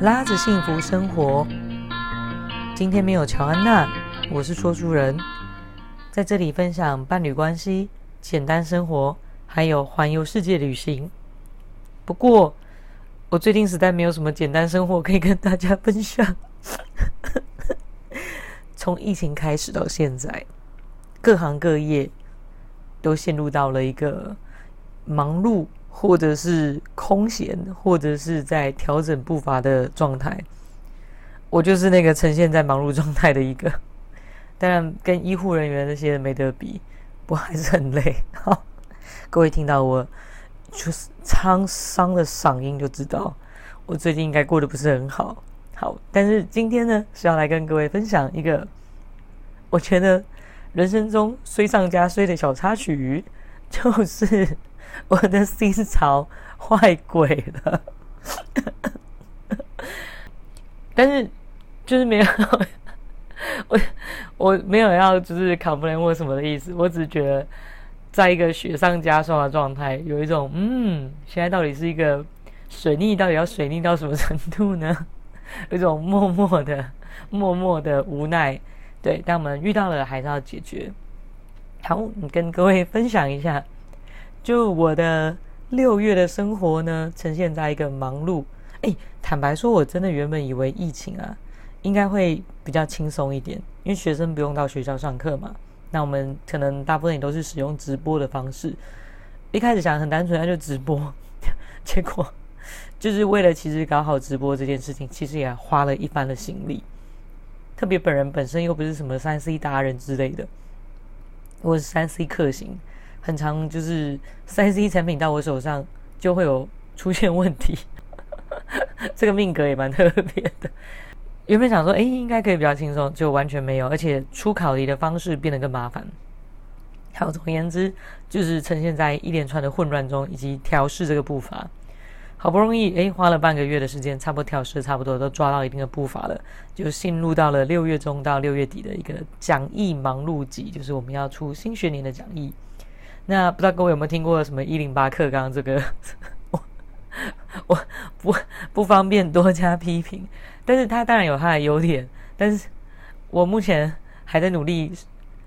拉着幸福生活。今天没有乔安娜，我是说书人，在这里分享伴侣关系、简单生活，还有环游世界旅行。不过，我最近实在没有什么简单生活可以跟大家分享。从疫情开始到现在，各行各业都陷入到了一个忙碌。或者是空闲，或者是在调整步伐的状态，我就是那个呈现在忙碌状态的一个。当然，跟医护人员那些没得比，我还是很累。好，各位听到我就是沧桑的嗓音，就知道我最近应该过得不是很好。好，但是今天呢，是要来跟各位分享一个我觉得人生中虽上加衰的小插曲，就是。我的心潮坏鬼了，但是就是没有我我没有要就是 complain 或什么的意思，我只觉得在一个雪上加霜的状态，有一种嗯，现在到底是一个水逆，到底要水逆到什么程度呢？有一种默默的、默默的无奈。对，但我们遇到了，还是要解决。好，你跟各位分享一下。就我的六月的生活呢，呈现在一个忙碌。哎，坦白说，我真的原本以为疫情啊，应该会比较轻松一点，因为学生不用到学校上课嘛。那我们可能大部分也都是使用直播的方式。一开始想很单纯，那就直播。结果就是为了其实搞好直播这件事情，其实也花了一番的心力。特别本人本身又不是什么三 C 达人之类的，我是三 C 克星。很常就是三 C 产品到我手上就会有出现问题，这个命格也蛮特别的。原本想说，哎，应该可以比较轻松，就完全没有，而且出考题的方式变得更麻烦。好，总而言之，就是呈现在一连串的混乱中，以及调试这个步伐。好不容易，哎，花了半个月的时间，差不多调试差不多都抓到一定的步伐了，就进入到了六月中到六月底的一个讲义忙碌季，就是我们要出新学年的讲义。那不知道各位有没有听过什么一零八课纲？这个 我我不不方便多加批评，但是它当然有它的优点，但是我目前还在努力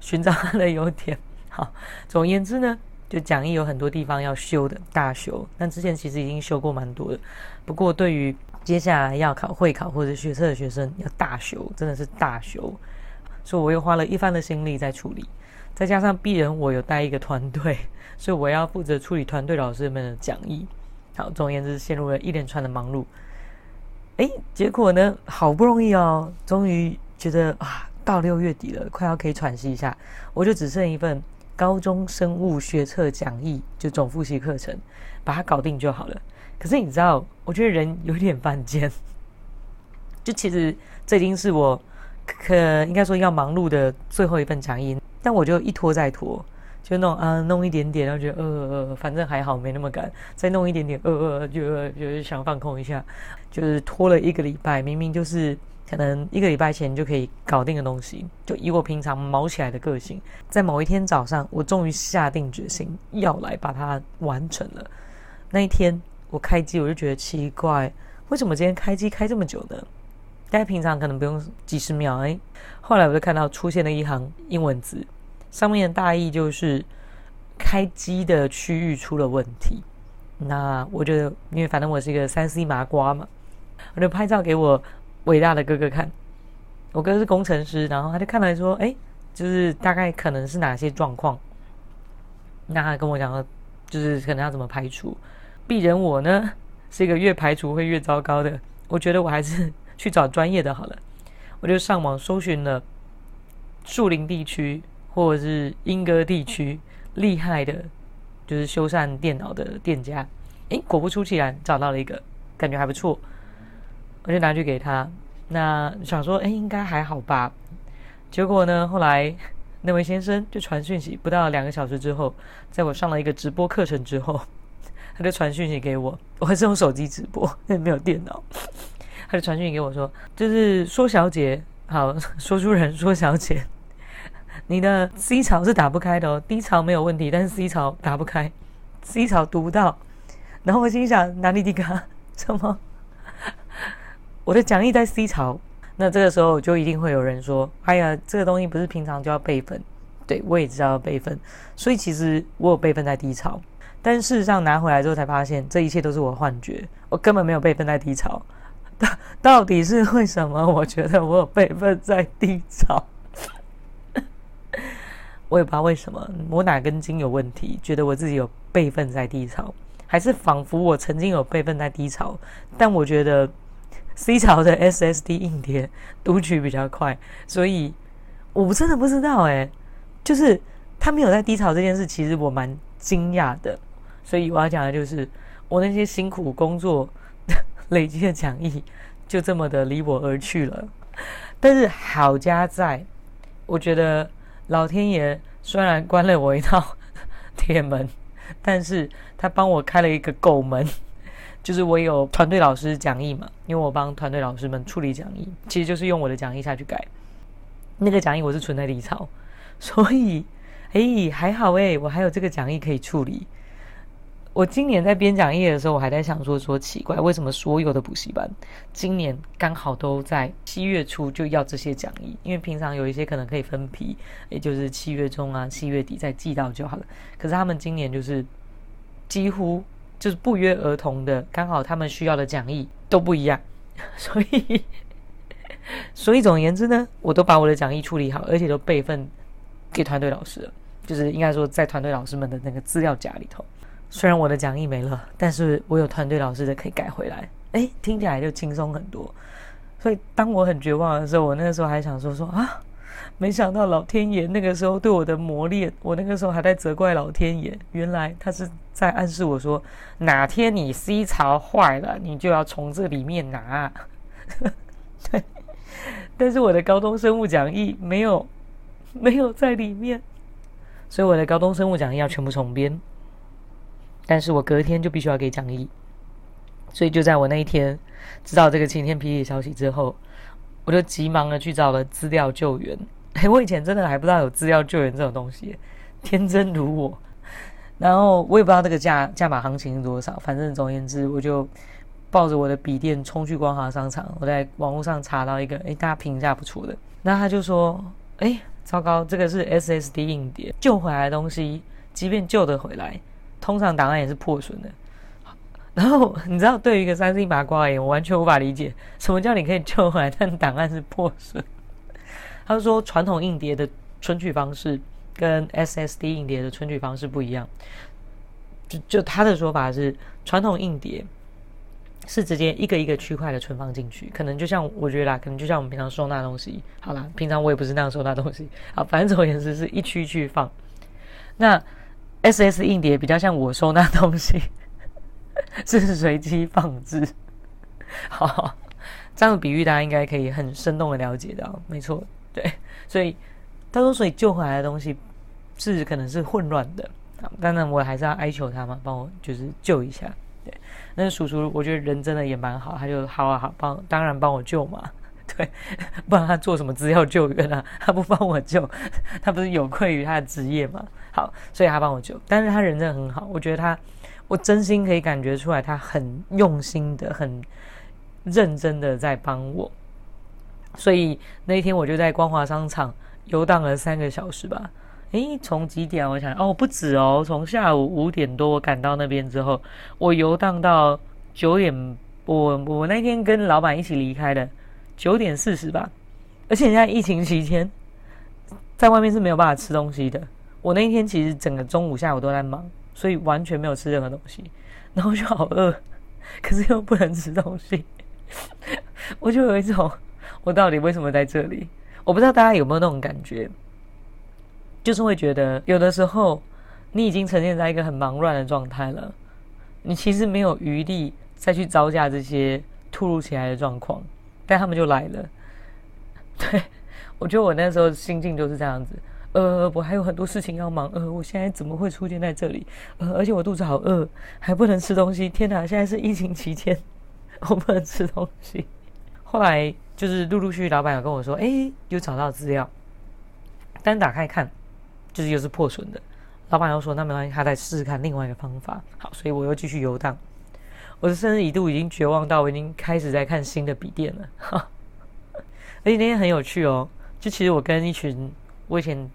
寻找它的优点。好，总而言之呢，就讲义有很多地方要修的大修，但之前其实已经修过蛮多的。不过对于接下来要考会考或者学测的学生，要大修，真的是大修，所以我又花了一番的心力在处理。再加上鄙人，我有带一个团队，所以我要负责处理团队老师们的讲义。好，总而言之，陷入了一连串的忙碌。哎，结果呢，好不容易哦，终于觉得啊，到六月底了，快要可以喘息一下，我就只剩一份高中生物学测讲义，就总复习课程，把它搞定就好了。可是你知道，我觉得人有点犯贱，就其实这已经是我可应该说要忙碌的最后一份讲义。但我就一拖再拖，就弄啊弄一点点，然后觉得呃呃，反正还好没那么赶，再弄一点点，呃呃，就就是想放空一下，就是拖了一个礼拜，明明就是可能一个礼拜前就可以搞定的东西，就以我平常毛起来的个性，在某一天早上，我终于下定决心要来把它完成了。那一天我开机，我就觉得奇怪，为什么今天开机开这么久呢？大家平常可能不用几十秒，哎，后来我就看到出现了一行英文字，上面的大意就是开机的区域出了问题。那我就因为反正我是一个三 C 麻瓜嘛，我就拍照给我伟大的哥哥看。我哥是工程师，然后他就看来说，哎，就是大概可能是哪些状况。那他跟我讲说，就是可能要怎么排除。鄙人我呢是一个越排除会越糟糕的，我觉得我还是。去找专业的好了，我就上网搜寻了树林地区或者是莺歌地区厉害的，就是修缮电脑的店家。诶，果不出其然，找到了一个，感觉还不错，我就拿去给他。那想说，诶，应该还好吧？结果呢，后来那位先生就传讯息，不到两个小时之后，在我上了一个直播课程之后，他就传讯息给我。我还是用手机直播，因为没有电脑。他就传讯给我说：“就是说小姐，好，说书人说小姐，你的 C 槽是打不开的哦，D 槽没有问题，但是 C 槽打不开，C 槽读不到。”然后我心想：“哪里的卡？什么？我的讲义在 C 槽，那这个时候就一定会有人说：“哎呀，这个东西不是平常就要备份？”对，我也知道要备份，所以其实我有备份在 D 槽，但事实上拿回来之后才发现，这一切都是我幻觉，我根本没有备份在 D 槽。到底是为什么？我觉得我有备份在低潮，我也不知道为什么，我哪根筋有问题，觉得我自己有备份在低潮，还是仿佛我曾经有备份在低潮，但我觉得。C 槽的 SSD 硬碟读取比较快，所以我真的不知道哎，就是他没有在低潮这件事，其实我蛮惊讶的。所以我要讲的就是，我那些辛苦工作累积的讲义，就这么的离我而去了。但是好家在，我觉得老天爷虽然关了我一道铁门，但是他帮我开了一个狗门。就是我有团队老师讲义嘛，因为我帮团队老师们处理讲义，其实就是用我的讲义下去改。那个讲义我是存在 D 槽，所以哎还好哎，我还有这个讲义可以处理。我今年在编讲义的时候，我还在想说说奇怪，为什么所有的补习班今年刚好都在七月初就要这些讲义？因为平常有一些可能可以分批，也就是七月中啊、七月底再寄到就好了。可是他们今年就是几乎。就是不约而同的，刚好他们需要的讲义都不一样，所以，所以总而言之呢，我都把我的讲义处理好，而且都备份给团队老师了，就是应该说在团队老师们的那个资料夹里头。虽然我的讲义没了，但是我有团队老师的可以改回来，哎，听起来就轻松很多。所以当我很绝望的时候，我那个时候还想说说啊。没想到老天爷那个时候对我的磨练，我那个时候还在责怪老天爷，原来他是在暗示我说，哪天你 C 槽坏了，你就要从这里面拿。对，但是我的高中生物讲义没有没有在里面，所以我的高中生物讲义要全部重编。但是我隔天就必须要给讲义，所以就在我那一天知道这个晴天霹雳消息之后。我就急忙的去找了资料救援。哎，我以前真的还不知道有资料救援这种东西，天真如我。然后我也不知道这个价价码行情是多少，反正总而言之，我就抱着我的笔电冲去光华商场。我在网络上查到一个，哎，大家评价不错的。那他就说，哎，糟糕，这个是 SSD 硬碟，救回来的东西，即便救得回来，通常档案也是破损的。然后 你知道，对于一个三 C 麻瓜而言，我完全无法理解什么叫你可以救回来，但档案是破损。他说，传统硬碟的存取方式跟 SSD 硬碟的存取方式不一样。就就他的说法是，传统硬碟是直接一个一个区块的存放进去，可能就像我觉得啦，可能就像我们平常收纳东西。好啦，平常我也不是那样收纳东西。好，反正总而言之是一区一区放。那 SS 硬碟比较像我收纳东西。是随机放置，好，好，这样的比喻大家应该可以很生动的了解到，没错，对，所以他说，所以救回来的东西是可能是混乱的，当然我还是要哀求他嘛，帮我就是救一下，对，那叔叔我觉得人真的也蛮好，他就好啊好，帮当然帮我救嘛，对，不然他做什么资料救援啊？他不帮我救，他不是有愧于他的职业嘛？好，所以他帮我救，但是他人真的很好，我觉得他。我真心可以感觉出来，他很用心的、很认真的在帮我。所以那一天我就在光华商场游荡了三个小时吧。诶，从几点？我想，哦，不止哦，从下午五点多我赶到那边之后，我游荡到九点。我我那天跟老板一起离开的，九点四十吧。而且现在疫情期间，在外面是没有办法吃东西的。我那一天其实整个中午、下午都在忙。所以完全没有吃任何东西，然后就好饿，可是又不能吃东西，我就有一种，我到底为什么在这里？我不知道大家有没有那种感觉，就是会觉得有的时候你已经呈现在一个很忙乱的状态了，你其实没有余力再去招架这些突如其来的状况，但他们就来了。对，我觉得我那时候心境就是这样子。呃，我还有很多事情要忙。呃，我现在怎么会出现在这里？呃，而且我肚子好饿，还不能吃东西。天哪，现在是疫情期间，我不能吃东西。后来就是陆陆续续，老板有跟我说，哎，有找到资料，单打开看，就是又是破损的。老板又说，那没关系，他再试试看另外一个方法。好，所以我又继续游荡。我的生日一度已经绝望到我已经开始在看新的笔电了。哈，而且那天很有趣哦，就其实我跟一群我以前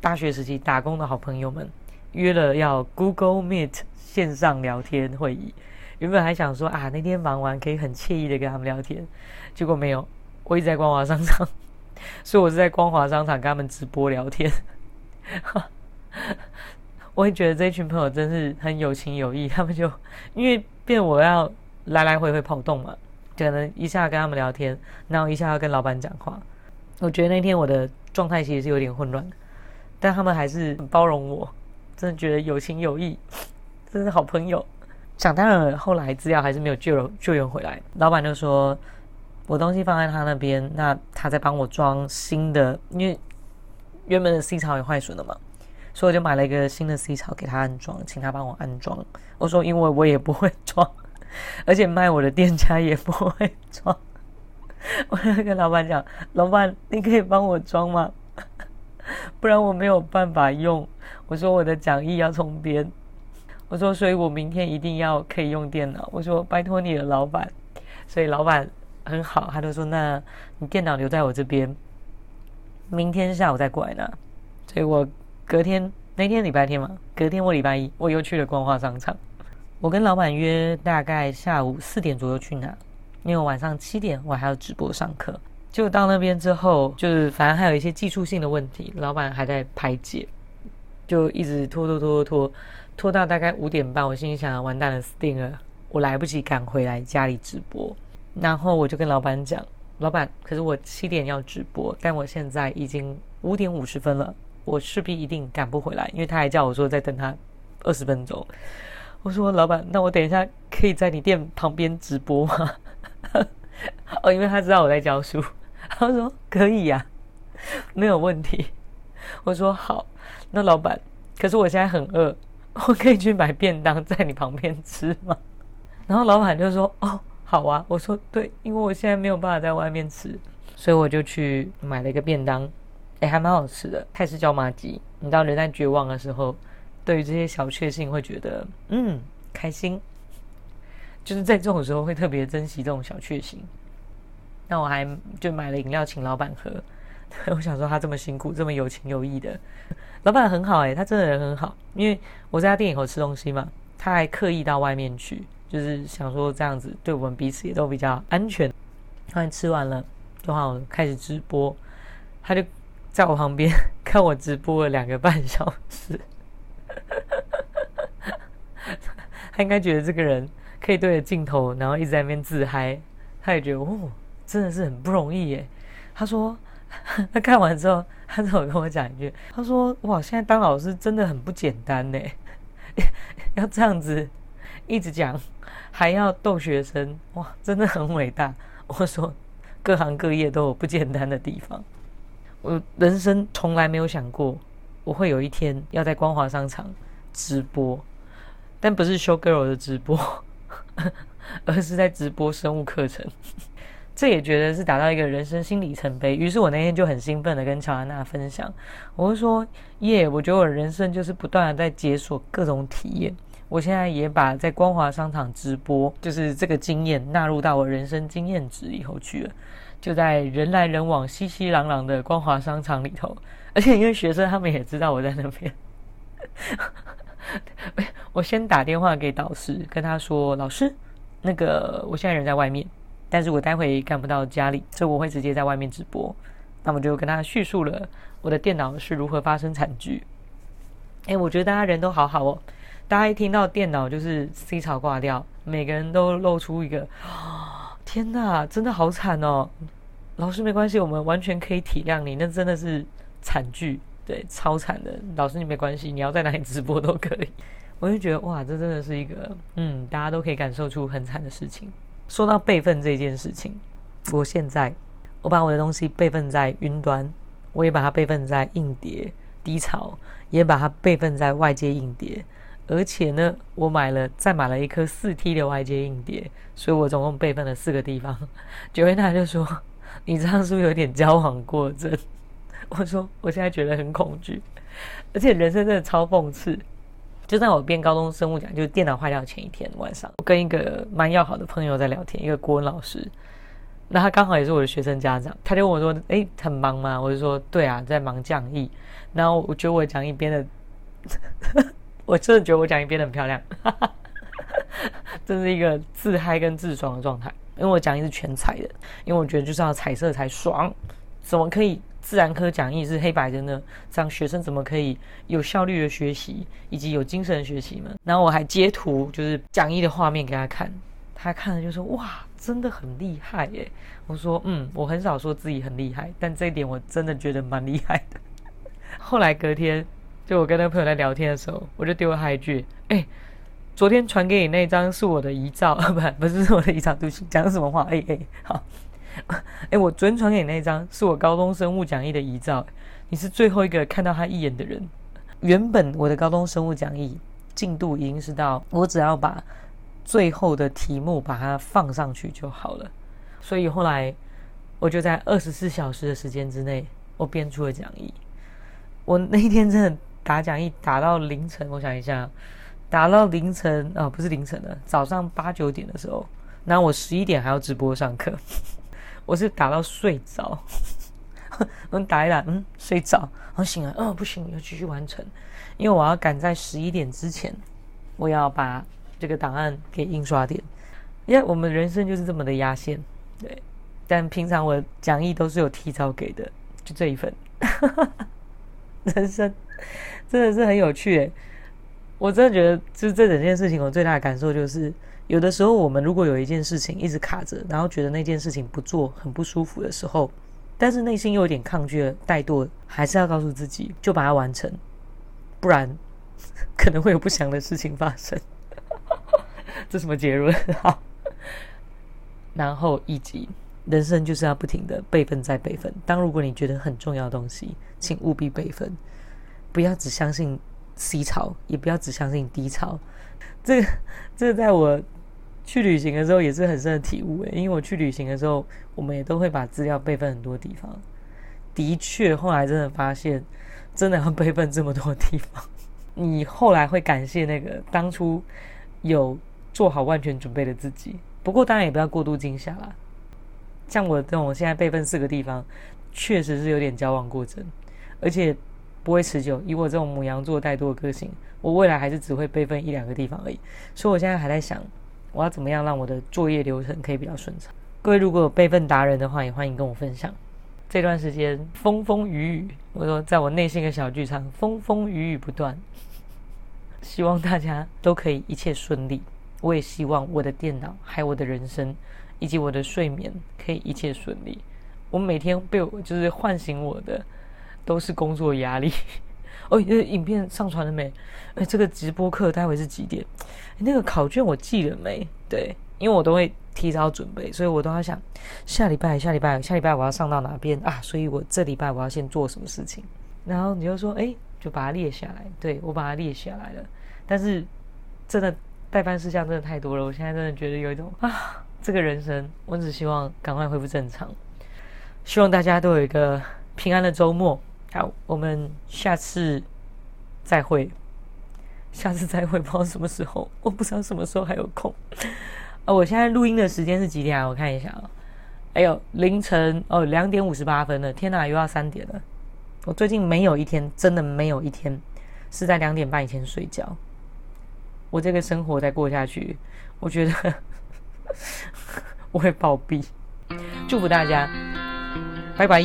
大学时期打工的好朋友们约了要 Google Meet 线上聊天会议。原本还想说啊，那天忙完可以很惬意的跟他们聊天，结果没有，我一直在光华商场，所以我是在光华商场跟他们直播聊天。我也觉得这群朋友真是很有情有义，他们就因为变我要来来回回跑动嘛，可能一下跟他们聊天，然后一下要跟老板讲话。我觉得那天我的状态其实是有点混乱，但他们还是很包容我，真的觉得有情有义，真是好朋友。想当然，后来资料还是没有救救援回来。老板就说，我东西放在他那边，那他在帮我装新的，因为原本的 C 槽也坏损了嘛，所以我就买了一个新的 C 槽给他安装，请他帮我安装。我说，因为我也不会装，而且卖我的店家也不会装。我就跟老板讲，老板，你可以帮我装吗？不然我没有办法用。我说我的讲义要重编。我说，所以我明天一定要可以用电脑。我说，拜托你了，老板。所以老板很好，他就说，那你电脑留在我这边，明天下午再过来拿。所以我隔天那天礼拜天嘛，隔天我礼拜一我又去了光华商场。我跟老板约大概下午四点左右去拿，因为晚上七点我还要直播上课。就到那边之后，就是反正还有一些技术性的问题，老板还在排解，就一直拖拖拖拖拖。拖到大概五点半，我心里想：完蛋了，死定了！我来不及赶回来家里直播。然后我就跟老板讲：“老板，可是我七点要直播，但我现在已经五点五十分了，我势必一定赶不回来，因为他还叫我说再等他二十分钟。”我说：“老板，那我等一下可以在你店旁边直播吗？” 哦，因为他知道我在教书。他说：“可以呀，没有问题。”我说：“好，那老板，可是我现在很饿。”我可以去买便当在你旁边吃吗？然后老板就说：“哦，好啊。”我说：“对，因为我现在没有办法在外面吃，所以我就去买了一个便当，哎，还蛮好吃的，泰式椒麻鸡。你知道人在绝望的时候，对于这些小确幸会觉得嗯开心，就是在这种时候会特别珍惜这种小确幸。那我还就买了饮料请老板喝。我想说他这么辛苦，这么有情有义的老板很好哎、他真的人很好。因为我在他店里头吃东西嘛，他还刻意到外面去，就是想说这样子对我们彼此也都比较安全。后来吃完了，就好开始直播，他就在我旁边 看我直播了两个半小时。他应该觉得这个人可以对着镜头，然后一直在那边自嗨，他也觉得哦，真的是很不容易耶。他说。他看完之后，他就跟我讲一句：“他说，哇，现在当老师真的很不简单呢，要这样子一直讲，还要逗学生，哇，真的很伟大。”我说：“各行各业都有不简单的地方。我人生从来没有想过，我会有一天要在光华商场直播，但不是 show girl 的直播，而是在直播生物课程。”这也觉得是达到一个人生新里程碑，于是我那天就很兴奋的跟乔安娜分享，我就说耶，我觉得我人生就是不断的在解锁各种体验。我现在也把在光华商场直播，就是这个经验纳入到我人生经验值以后去了，就在人来人往、熙熙攘攘的光华商场里头，而且因为学生他们也知道我在那边，我先打电话给导师，跟他说，老师，那个我现在人在外面。但是我待会赶不到家里，所以我会直接在外面直播。那么就跟他叙述了我的电脑是如何发生惨剧。哎，我觉得大家人都好好哦。大家一听到电脑就是 C 槽挂掉，每个人都露出一个“天哪，真的好惨哦！”老师没关系，我们完全可以体谅你。那真的是惨剧，对，超惨的。老师你没关系，你要在哪里直播都可以。我就觉得哇，这真的是一个嗯，大家都可以感受出很惨的事情。说到备份这件事情，我现在我把我的东西备份在云端，我也把它备份在硬碟、低槽，也把它备份在外接硬碟，而且呢，我买了再买了一颗四 T 的外接硬碟，所以我总共备份了四个地方。九月娜就说：“你这样是不是有点矫枉过正？” 我说：“我现在觉得很恐惧，而且人生真的超讽刺。就在我编高中生物讲，就是电脑坏掉前一天晚上，我跟一个蛮要好的朋友在聊天，一个国文老师，那他刚好也是我的学生家长，他就问我说：“哎，很忙吗？”我就说：“对啊，在忙讲义。”然后我觉得我讲义编的，我真的觉得我讲义编的很漂亮，这是一个自嗨跟自爽的状态，因为我讲义是全彩的，因为我觉得就是要彩色才爽，怎么可以？自然科讲义是黑白的呢，这样学生怎么可以有效率的学习，以及有精神的学习呢？然后我还截图，就是讲义的画面给他看，他看了就说：“哇，真的很厉害耶！”我说：“嗯，我很少说自己很厉害，但这一点我真的觉得蛮厉害的。”后来隔天，就我跟那个朋友在聊天的时候，我就丢了他一句：“哎，昨天传给你那张是我的遗照，不，不是我的遗照，对不起，讲什么话？哎哎，好。”哎，我昨天传给你那张是我高中生物讲义的遗照，你是最后一个看到他一眼的人。原本我的高中生物讲义进度已经是到我只要把最后的题目把它放上去就好了，所以后来我就在二十四小时的时间之内，我编出了讲义。我那一天真的打讲义打到凌晨，我想一下，打到凌晨啊，不是凌晨的，早上八九点的时候，那我十一点还要直播上课。我是打到睡着，我打一打，嗯，睡着，然后醒来，哦，不行，要继续完成，因为我要赶在十一点之前，我要把这个档案给印刷点，因为我们人生就是这么的压线，对。但平常我讲义都是有提早给的，就这一份，人生 真的是很有趣诶，我真的觉得，就是这整件事情，我最大的感受就是。有的时候，我们如果有一件事情一直卡着，然后觉得那件事情不做很不舒服的时候，但是内心又有点抗拒、怠惰，还是要告诉自己就把它完成，不然 可能会有不祥的事情发生。这什么结论？好，然后以及人生就是要不停的备份再备份。当如果你觉得很重要的东西，请务必备份，不要只相信 C 槽，也不要只相信 D 槽。这个，这个在我。去旅行的时候也是很深的体悟诶，因为我去旅行的时候，我们也都会把资料备份很多地方。的确，后来真的发现，真的要备份这么多地方，你后来会感谢那个当初有做好万全准备的自己。不过当然也不要过度惊吓啦。像我这种现在备份四个地方，确实是有点矫枉过正，而且不会持久。以我这种母羊座怠惰的个性，我未来还是只会备份一两个地方而已。所以我现在还在想。我要怎么样让我的作业流程可以比较顺畅？各位如果有备份达人的话，也欢迎跟我分享。这段时间风风雨雨，我说在我内心的小剧场，风风雨雨不断。希望大家都可以一切顺利。我也希望我的电脑、还有我的人生以及我的睡眠可以一切顺利。我每天被我就是唤醒我的都是工作压力。哦，影片上传了没？哎，这个直播课待会是几点？那个考卷我记了没？对，因为我都会提早准备，所以我都要想下礼拜、下礼拜、下礼拜我要上到哪边啊？所以我这礼拜我要先做什么事情？然后你就说，哎，就把它列下来。对，我把它列下来了。但是真的待办事项真的太多了，我现在真的觉得有一种啊，这个人生，我只希望赶快恢复正常。希望大家都有一个平安的周末。好，我们下次再会。下次再会，不知道什么时候，我不知道什么时候还有空。哦，我现在录音的时间是几点啊？我看一下啊。哎呦，凌晨哦，两点五十八分了。天哪，又要三点了。我最近没有一天，真的没有一天是在两点半以前睡觉。我这个生活再过下去，我觉得 我会暴毙。祝福大家，拜拜。